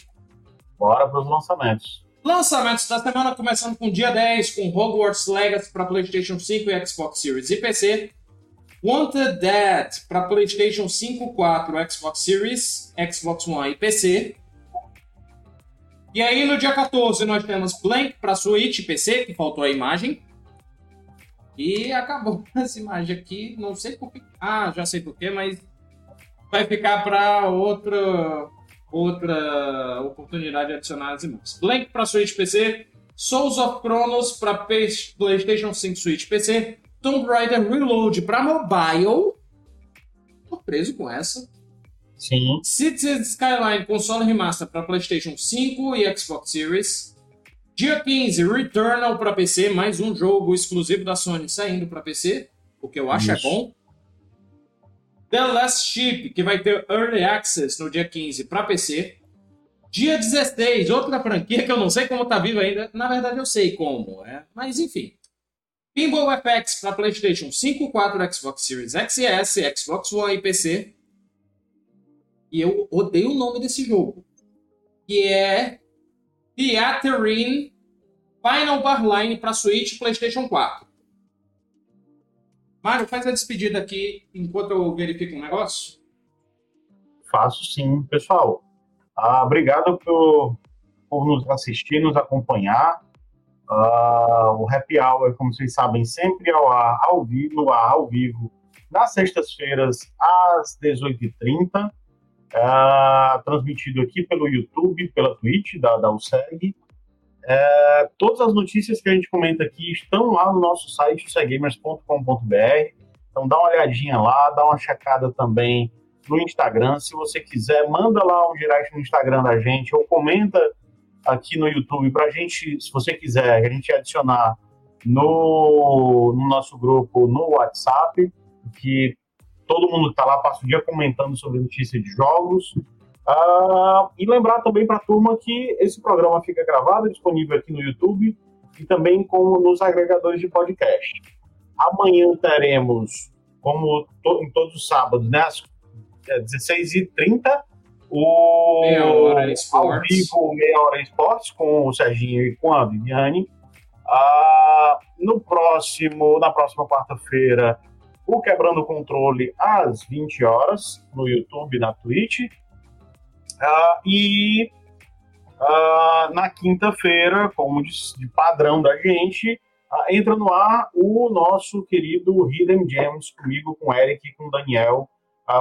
Bora para os lançamentos. Lançamentos da semana, começando com dia 10, com Hogwarts Legacy para PlayStation 5 e Xbox Series e PC. Wanted Dead para PlayStation 5, 4, Xbox Series, Xbox One e PC. E aí no dia 14 nós temos Blank para Switch e PC, que faltou a imagem. E acabou essa imagem aqui, não sei por que. Ah, já sei por quê, mas vai ficar para outra outra oportunidade de adicionar as imagens. Blank para Switch PC, Souls of Chronos para PlayStation 5 Switch PC, Tomb Raider Reload para mobile. Tô preso com essa. Sim. Cities Skyline console remaster para PlayStation 5 e Xbox Series. Dia 15, Returnal para PC, mais um jogo exclusivo da Sony saindo para PC, o que eu acho Isso. é bom. The Last Ship, que vai ter Early Access no dia 15 para PC. Dia 16, outra franquia que eu não sei como tá viva ainda. Na verdade, eu sei como, é. mas enfim. Pinball FX para PlayStation 5, 4, Xbox Series XS, Xbox One e PC. E eu odeio o nome desse jogo. Que é Theaterine Final Barline para Switch e PlayStation 4. Mário, faz a despedida aqui enquanto eu verifico um negócio. Faço sim, pessoal. Ah, obrigado por, por nos assistir, nos acompanhar. Ah, o Happy Hour, como vocês sabem, sempre ao, ar, ao vivo, ao vivo, nas sextas-feiras, às 18h30 é, transmitido aqui pelo YouTube, pela Twitch da, da USEG. É, todas as notícias que a gente comenta aqui estão lá no nosso site, useggamers.com.br. Então dá uma olhadinha lá, dá uma checada também no Instagram. Se você quiser, manda lá um direct no Instagram da gente ou comenta aqui no YouTube para a gente, se você quiser, a gente adicionar no, no nosso grupo no WhatsApp, que todo mundo está lá, passa o dia comentando sobre notícias de jogos. Uh, e lembrar também para a turma que esse programa fica gravado, disponível aqui no YouTube e também como nos agregadores de podcast. Amanhã teremos, como to, em todos os sábados, né, às 16h30, o meia hora ao vivo Meia Hora Esportes com o Serginho e com a Viviane. Uh, no próximo, na próxima quarta-feira, o Quebrando o Controle às 20 horas no YouTube, na Twitch. Uh, e uh, na quinta-feira, como de, de, padrão da gente, uh, entra no ar o nosso querido Hidden Gems, comigo, com o Eric e com o Daniel,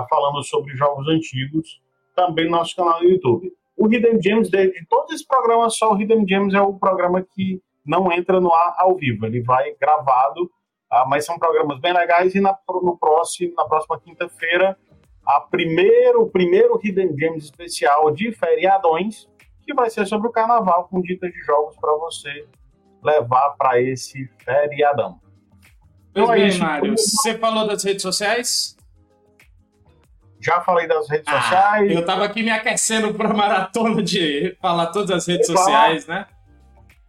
falando sobre jogos antigos, também no nosso canal no YouTube. O Hidden Gems, de, de todos esses programas, só o Hidden Gems é o programa que não entra no ar ao vivo, ele vai gravado mas são programas bem legais e na, no próximo, na próxima quinta-feira, a primeiro, o primeiro Hidden Games especial de feriadões, que vai ser sobre o carnaval, com dicas de jogos para você levar para esse feriadão. Pois então, bem, é Mário, você falou das redes sociais? Já falei das redes ah, sociais. Eu tava aqui me aquecendo para maratona de falar todas as redes sociais, né?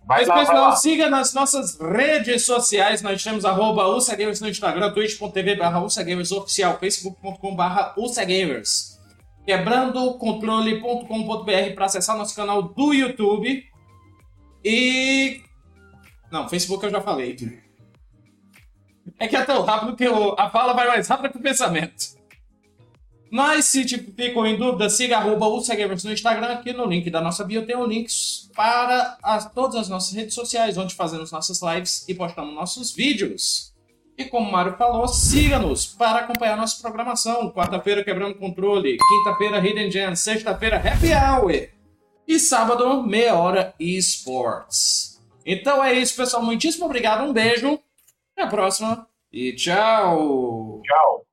Vai Mas, lá, pessoal, siga nas nossas redes sociais. Nós temos arroba USAGamers no Instagram, twitch.tv barra oficial, facebook.com barra USAGamers. Quebrando controle.com.br para acessar nosso canal do YouTube. E. Não, Facebook eu já falei. É que é tão rápido que a fala vai mais rápido que o pensamento. Mas se tipo, ficam em dúvida, siga arroba no Instagram. Aqui no link da nossa bio tem um links para as, todas as nossas redes sociais, onde fazemos nossas lives e postamos nossos vídeos. E como o Mário falou, siga-nos para acompanhar nossa programação. Quarta-feira quebrando controle, quinta-feira Hidden Gem, sexta-feira Happy Hour e sábado meia hora esports. Então é isso, pessoal. Muitíssimo obrigado, um beijo, até a próxima e tchau! Tchau!